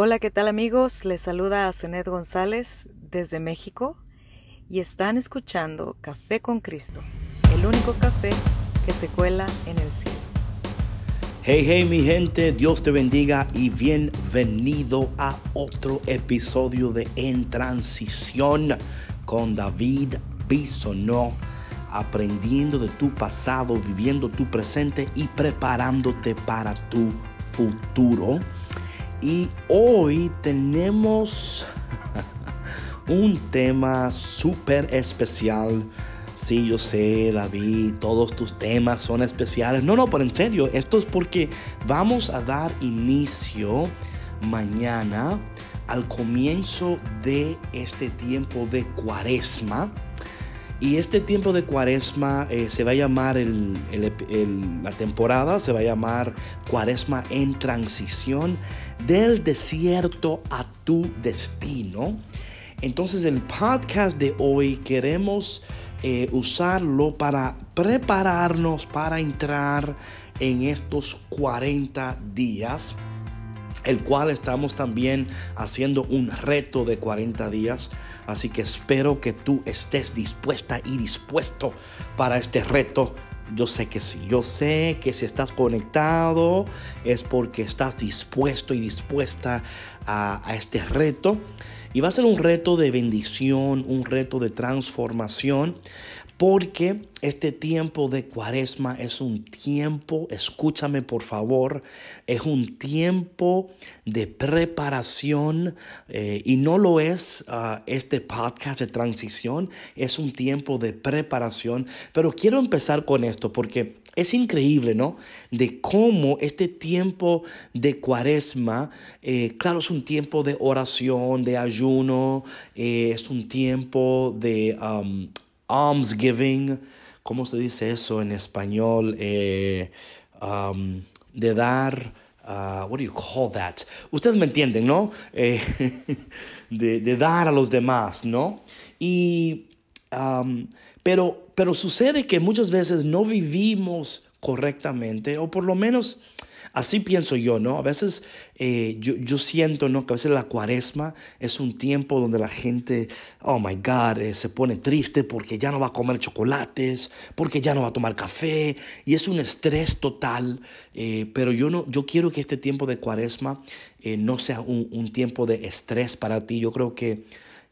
Hola, ¿qué tal amigos? Les saluda a Zenet González desde México y están escuchando Café con Cristo, el único café que se cuela en el cielo. Hey, hey mi gente, Dios te bendiga y bienvenido a otro episodio de En Transición con David Bisonó, aprendiendo de tu pasado, viviendo tu presente y preparándote para tu futuro. Y hoy tenemos un tema súper especial. Sí, yo sé, David, todos tus temas son especiales. No, no, pero en serio, esto es porque vamos a dar inicio mañana al comienzo de este tiempo de cuaresma y este tiempo de cuaresma eh, se va a llamar, la temporada se va a llamar cuaresma en transición del desierto a tu destino. Entonces el podcast de hoy queremos eh, usarlo para prepararnos para entrar en estos 40 días el cual estamos también haciendo un reto de 40 días. Así que espero que tú estés dispuesta y dispuesto para este reto. Yo sé que sí, yo sé que si estás conectado es porque estás dispuesto y dispuesta a, a este reto. Y va a ser un reto de bendición, un reto de transformación porque este tiempo de cuaresma es un tiempo, escúchame por favor, es un tiempo de preparación eh, y no lo es ah, este podcast de transición, es un tiempo de preparación. Pero quiero empezar con esto porque es increíble, ¿no? De cómo este tiempo de cuaresma, eh, claro, es un tiempo de oración, de ayuno, eh, es un tiempo de almsgiving, ¿cómo se dice eso en español? Eh, de dar, uh, what do you call that? Ustedes me entienden, ¿no? Eh, de, dar a los demás, ¿no? Y, pero, pero sucede que muchas veces no vivimos correctamente, o por lo menos Así pienso yo, ¿no? A veces eh, yo, siento, ¿no? Que a veces la cuaresma es un tiempo donde la gente, oh my God, eh, se pone triste porque ya no va a comer chocolates, porque ya no va a tomar café, y es un estrés total. Eh, pero yo, no, yo quiero que este tiempo de cuaresma no sea un, un tiempo de estrés para ti. Yo creo que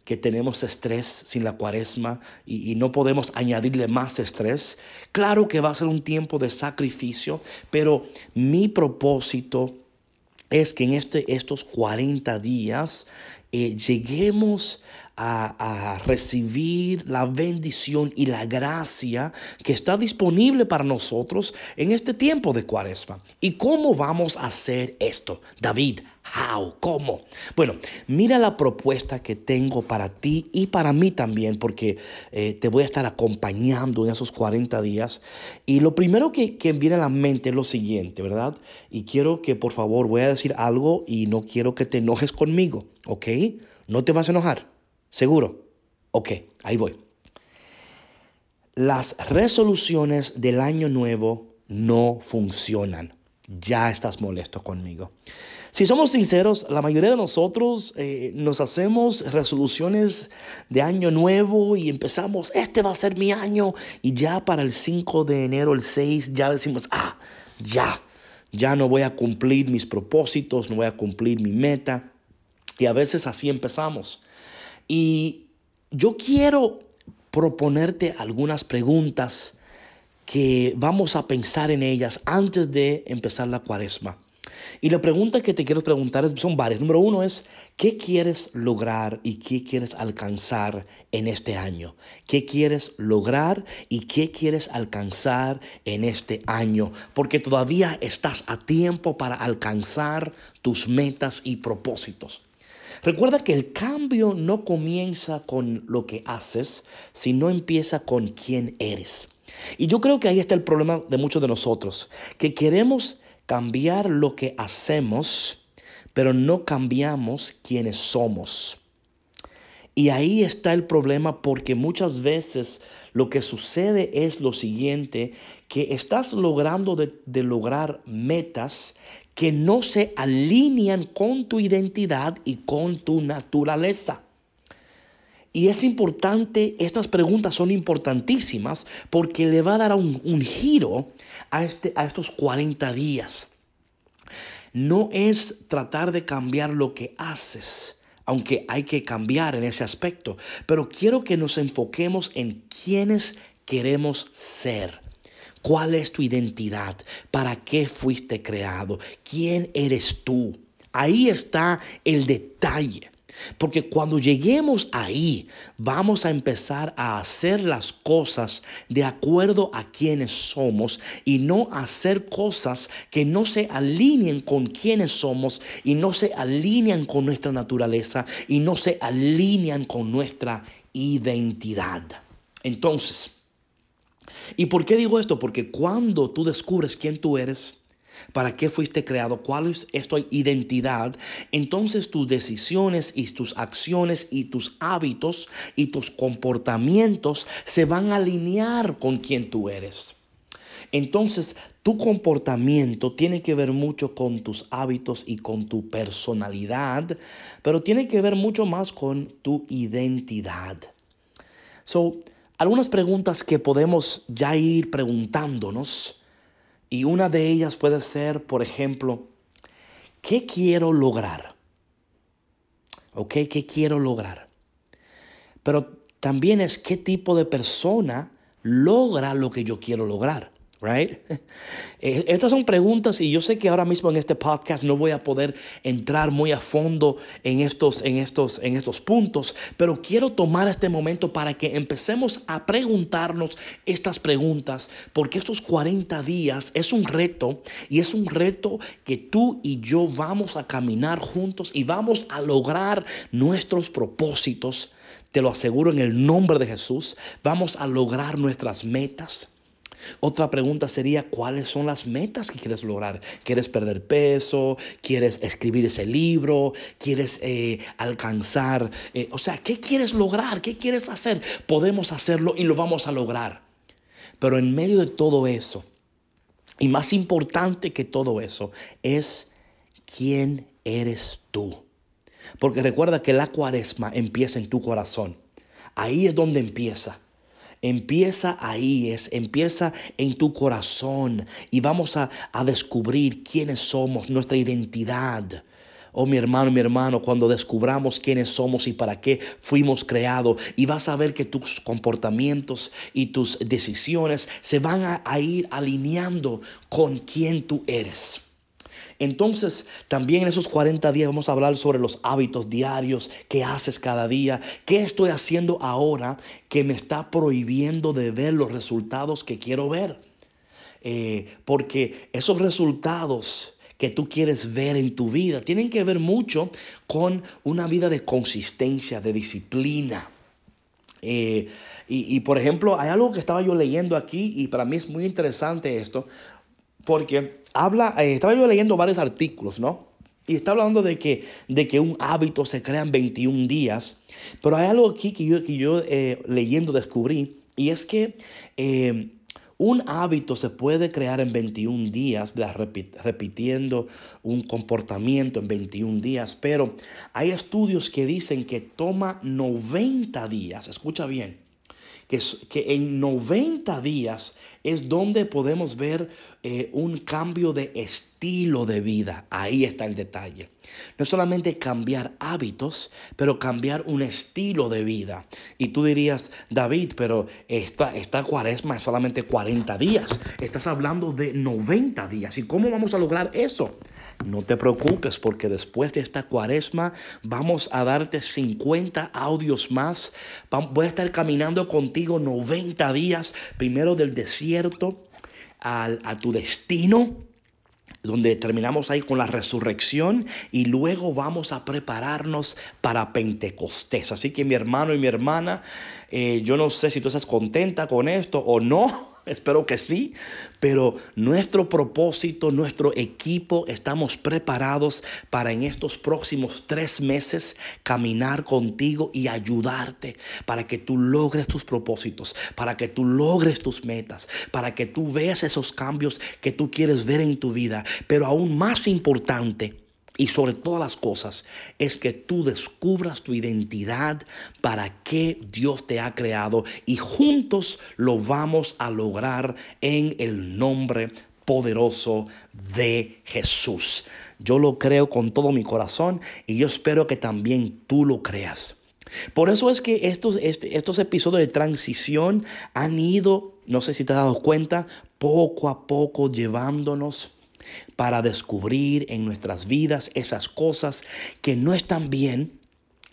que tenemos estrés sin la cuaresma y, no podemos añadirle más estrés. Claro que va a ser un tiempo de sacrificio, pero mi propósito es que en este, estos 40 días eh, lleguemos a, recibir la bendición y la gracia que está disponible para nosotros en este tiempo de cuaresma. ¿Y cómo vamos a hacer esto? David, how, ¿cómo? Bueno, mira la propuesta que tengo para ti y para mí también, porque eh, te voy a estar acompañando en esos 40 días. Y lo primero que, que viene a la mente es lo siguiente, ¿verdad? Y quiero que por favor voy a decir algo y no quiero que te enojes conmigo, ¿ok? No te vas a enojar. ¿Seguro? Ok, ahí voy. Las resoluciones del año nuevo no funcionan. Ya estás molesto conmigo. Si somos sinceros, la mayoría de nosotros eh, nos hacemos resoluciones de año nuevo y empezamos, este va a ser mi año, y ya para el 5 de enero, el 6, ya decimos, ah, ya, ya no voy a cumplir mis propósitos, no voy a cumplir mi meta. Y a veces así empezamos. Y yo quiero proponerte algunas preguntas que vamos a pensar en ellas antes de empezar la cuaresma. Y la pregunta que te quiero preguntar son varias. Número uno es, ¿qué quieres lograr y qué quieres alcanzar en este año? ¿Qué quieres lograr y qué quieres alcanzar en este año? Porque todavía estás a tiempo para alcanzar tus metas y propósitos. Recuerda que el cambio no comienza con lo que haces, sino empieza con quién eres. Y yo creo que ahí está el problema de muchos de nosotros, que queremos cambiar lo que hacemos, pero no cambiamos quiénes somos. Y ahí está el problema porque muchas veces lo que sucede es lo siguiente, que estás logrando de, lograr metas que no se alinean con tu identidad y con tu naturaleza. Y es importante, estas preguntas son importantísimas porque le va a dar un, giro a, este, a estos 40 días. No es tratar de cambiar lo que haces, aunque hay que cambiar en ese aspecto, pero quiero que nos enfoquemos en quiénes queremos ser. ¿Cuál es tu identidad? ¿Para qué fuiste creado? ¿Quién eres tú? Ahí está el detalle. Porque cuando lleguemos ahí, vamos a empezar a hacer las cosas de acuerdo a quienes somos y no hacer cosas que no se alineen con quienes somos y no se alinean con nuestra naturaleza y no se alinean con nuestra identidad. Entonces, ¿y por qué digo esto? Porque cuando tú descubres quién tú eres, para qué fuiste creado, cuál es tu identidad, entonces tus decisiones y tus acciones y tus hábitos y tus comportamientos se van a alinear con quien tú eres. Entonces, tu comportamiento tiene que ver mucho con tus hábitos y con tu personalidad, pero tiene que ver mucho más con tu identidad. So, algunas preguntas que podemos ya ir preguntándonos y una de ellas puede ser, por ejemplo, ¿qué quiero lograr? ¿Ok? ¿Qué quiero lograr? Pero también es qué tipo de persona logra lo que yo quiero lograr. Right? Eh, estas son preguntas y yo sé que ahora mismo en este podcast no voy a poder entrar muy a fondo en estos, en estos, en estos puntos, pero quiero tomar este momento para que empecemos a preguntarnos estas preguntas, porque estos 40 días es un reto y es un reto que tú y yo vamos a caminar juntos y vamos a lograr nuestros propósitos. Te lo aseguro en el nombre de Jesús. Vamos a lograr nuestras metas. Otra pregunta sería, ¿cuáles son las metas que quieres lograr? ¿Quieres perder peso? ¿Quieres escribir ese libro? ¿Quieres eh, alcanzar? Eh, o sea, ¿qué quieres lograr? ¿Qué quieres hacer? Podemos hacerlo y lo vamos a lograr. Pero en medio de todo eso, y más importante que todo eso, es quién eres tú. Porque recuerda que la cuaresma empieza en tu corazón. Ahí es donde empieza. Empieza ahí, es, empieza en tu corazón y vamos a, a descubrir quiénes somos, nuestra identidad. Oh mi hermano, mi hermano, cuando descubramos quiénes somos y para qué fuimos creados, y vas a ver que tus comportamientos y tus decisiones se van a, a ir alineando con quién tú eres. Entonces, también en esos 40 días vamos a hablar sobre los hábitos diarios, qué haces cada día, qué estoy haciendo ahora que me está prohibiendo de ver los resultados que quiero ver. Eh, porque esos resultados que tú quieres ver en tu vida tienen que ver mucho con una vida de consistencia, de disciplina. Eh, y, y, por ejemplo, hay algo que estaba yo leyendo aquí y para mí es muy interesante esto, porque habla, eh, estaba yo leyendo varios artículos, ¿no? Y está hablando de que, de que un hábito se crea en 21 días. Pero hay algo aquí que yo, que yo eh, leyendo descubrí, y es que eh, un hábito se puede crear en 21 días, repitiendo un comportamiento en 21 días, pero hay estudios que dicen que toma 90 días, escucha bien, que, que en 90 días es donde podemos ver eh, un cambio de estilo de vida. Ahí está el detalle. No es solamente cambiar hábitos, pero cambiar un estilo de vida. Y tú dirías, David, pero esta, esta cuaresma es solamente 40 días. Estás hablando de 90 días. ¿Y cómo vamos a lograr eso? No te preocupes porque después de esta cuaresma vamos a darte 50 audios más. Voy a estar caminando contigo 90 días, primero del desierto a tu destino donde terminamos ahí con la resurrección y luego vamos a prepararnos para Pentecostés. Así que mi hermano y mi hermana, eh, yo no sé si tú estás contenta con esto o no. Espero que sí, pero nuestro propósito, nuestro equipo, estamos preparados para en estos próximos tres meses caminar contigo y ayudarte para que tú logres tus propósitos, para que tú logres tus metas, para que tú veas esos cambios que tú quieres ver en tu vida. Pero aún más importante, y sobre todas las cosas es que tú descubras tu identidad, para qué Dios te ha creado y juntos lo vamos a lograr en el nombre poderoso de Jesús. Yo lo creo con todo mi corazón y yo espero que también tú lo creas. Por eso es que estos, este, estos episodios de transición han ido, no sé si te has dado cuenta, poco a poco llevándonos para descubrir en nuestras vidas esas cosas que no están bien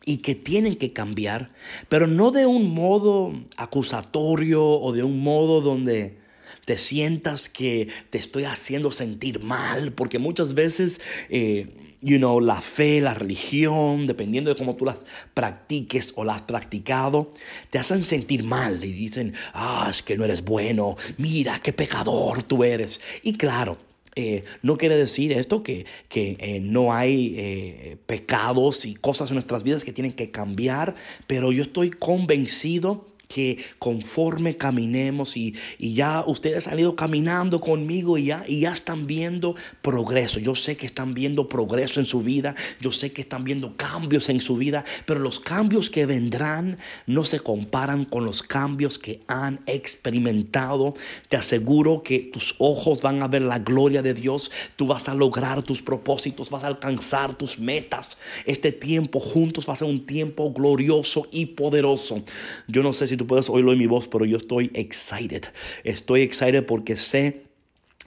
y que tienen que cambiar, pero no de un modo acusatorio o de un modo donde te sientas que te estoy haciendo sentir mal, porque muchas veces, eh, you know, la fe, la religión, dependiendo de cómo tú las practiques o las has practicado, te hacen sentir mal y dicen, ah, es que no eres bueno, mira qué pecador tú eres. Y claro, eh, no quiere decir esto que, eh, no hay eh, pecados y cosas en nuestras vidas que tienen que cambiar, pero yo estoy convencido que conforme caminemos y, ya ustedes han ido caminando conmigo y ya, y ya están viendo progreso. Yo sé que están viendo progreso en su vida, yo sé que están viendo cambios en su vida, pero los cambios que vendrán no se comparan con los cambios que han experimentado. Te aseguro que tus ojos van a ver la gloria de Dios, tú vas a lograr tus propósitos, vas a alcanzar tus metas. Este tiempo juntos va a ser un tiempo glorioso y poderoso. Yo no sé si tú puedes oírlo en mi voz, pero yo estoy excited. Estoy excited porque sé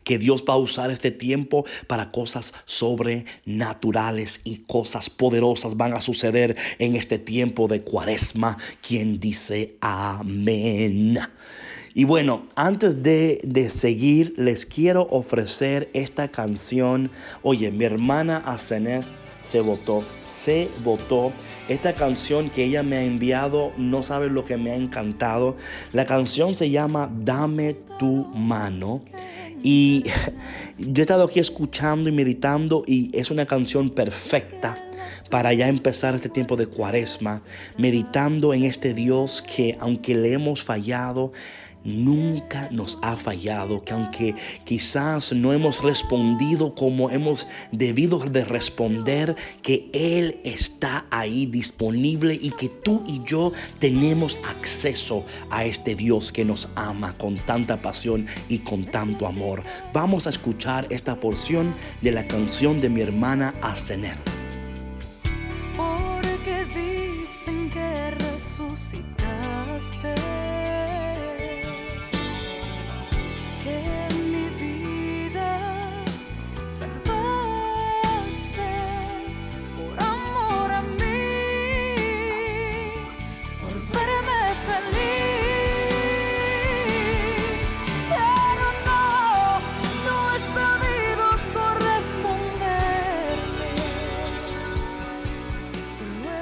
que Dios va a usar este tiempo para cosas sobrenaturales y cosas poderosas van a suceder en este tiempo de cuaresma. Quien dice amén. Y bueno, antes de, de, seguir, les quiero ofrecer esta canción. Oye, mi hermana Asenet se votó, se votó. Esta canción que ella me ha enviado, no sabe lo que me ha encantado. La canción se llama Dame tu mano. Y yo he estado aquí escuchando y meditando y es una canción perfecta para ya empezar este tiempo de cuaresma, meditando en este Dios que aunque le hemos fallado, nunca nos ha fallado, que aunque quizás no hemos respondido como hemos debido de responder, que Él está ahí disponible y que tú y yo tenemos acceso a este Dios que nos ama con tanta pasión y con tanto amor. Vamos a escuchar esta porción de la canción de mi hermana Asenet.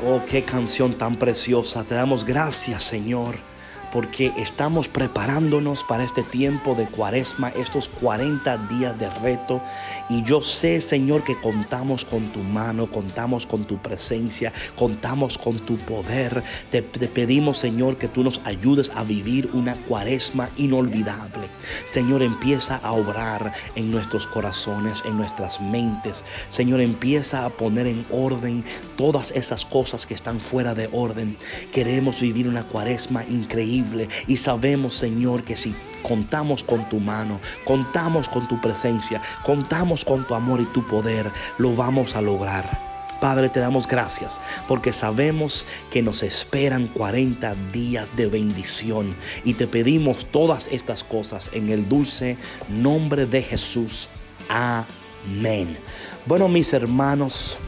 Oh, qué canción tan preciosa. Te damos gracias, Señor porque estamos preparándonos para este tiempo de cuaresma, estos 40 días de reto. Y yo sé, Señor, que contamos con tu mano, contamos con tu presencia, contamos con tu poder. Te, pedimos, Señor, que tú nos ayudes a vivir una cuaresma inolvidable. Señor, empieza a obrar en nuestros corazones, en nuestras mentes. Señor, empieza a poner en orden todas esas cosas que están fuera de orden. Queremos vivir una cuaresma increíble y sabemos, Señor, que si contamos con tu mano, contamos con tu presencia, contamos con tu amor y tu poder, lo vamos a lograr. Padre, te damos gracias porque sabemos que nos esperan 40 días de bendición y te pedimos todas estas cosas en el dulce nombre de Jesús. Amén. Bueno, mis hermanos,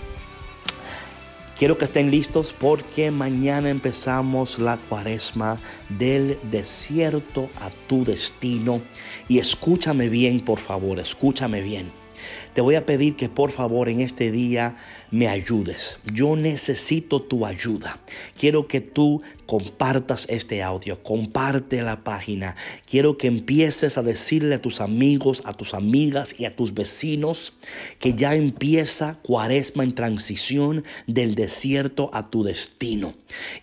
Quiero que estén listos porque mañana empezamos la cuaresma del desierto a tu destino. Y escúchame bien, por favor, escúchame bien. Te voy a pedir que por favor en este día me ayudes. Yo necesito tu ayuda. Quiero que tú compartas este audio, comparte la página. Quiero que empieces a decirle a tus amigos, a tus amigas y a tus vecinos que ya empieza cuaresma en transición del desierto a tu destino.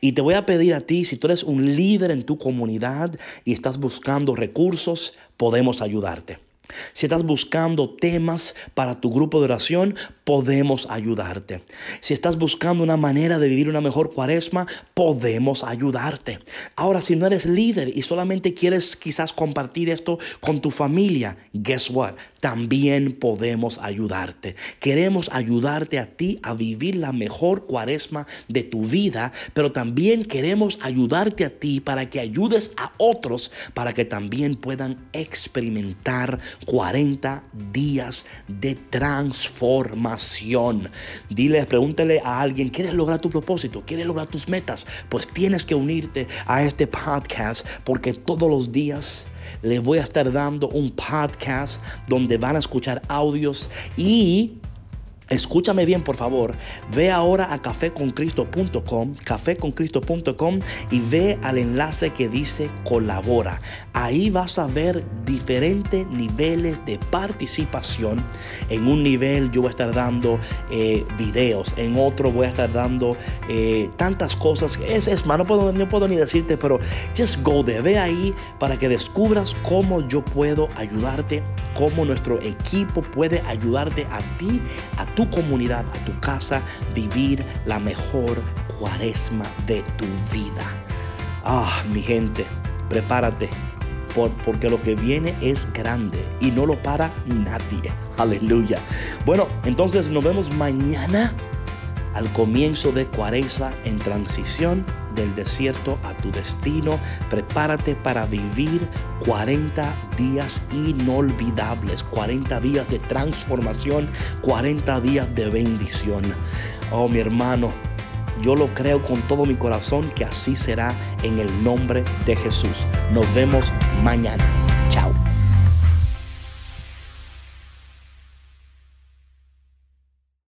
Y te voy a pedir a ti, si tú eres un líder en tu comunidad y estás buscando recursos, podemos ayudarte. Si estás buscando temas para tu grupo de oración, podemos ayudarte. Si estás buscando una manera de vivir una mejor cuaresma, podemos ayudarte. Ahora, si no eres líder y solamente quieres quizás compartir esto con tu familia, guess what? También podemos ayudarte. Queremos ayudarte a ti a vivir la mejor cuaresma de tu vida, pero también queremos ayudarte a ti para que ayudes a otros para que también puedan experimentar 40 días de transformación. Dile, pregúntale a alguien, ¿quieres lograr tu propósito? ¿Quieres lograr tus metas? Pues tienes que unirte a este podcast porque todos los días les voy a estar dando un podcast donde van a escuchar audios y Escúchame bien, por favor. Ve ahora a cafeconcristo.com, cafeconcristo.com y ve al enlace que dice colabora. Ahí vas a ver diferentes niveles de participación. En un nivel yo voy a estar dando eh, videos, en otro voy a estar dando eh, tantas cosas. Es, es más, no puedo, puedo ni decirte, pero just go there. Ve ahí para que descubras cómo yo puedo ayudarte, cómo nuestro equipo puede ayudarte a ti, a tu comunidad, a tu casa, vivir la mejor cuaresma de tu vida. Ah, mi gente, prepárate. Por, porque lo que viene es grande y no lo para nadie. Aleluya. Bueno, entonces nos vemos mañana al comienzo de cuaresma en transición del desierto a tu destino. Prepárate para vivir 40 días inolvidables, 40 días de transformación, 40 días de bendición. Oh, mi hermano, yo lo creo con todo mi corazón que así será en el nombre de Jesús. Nos vemos mañana.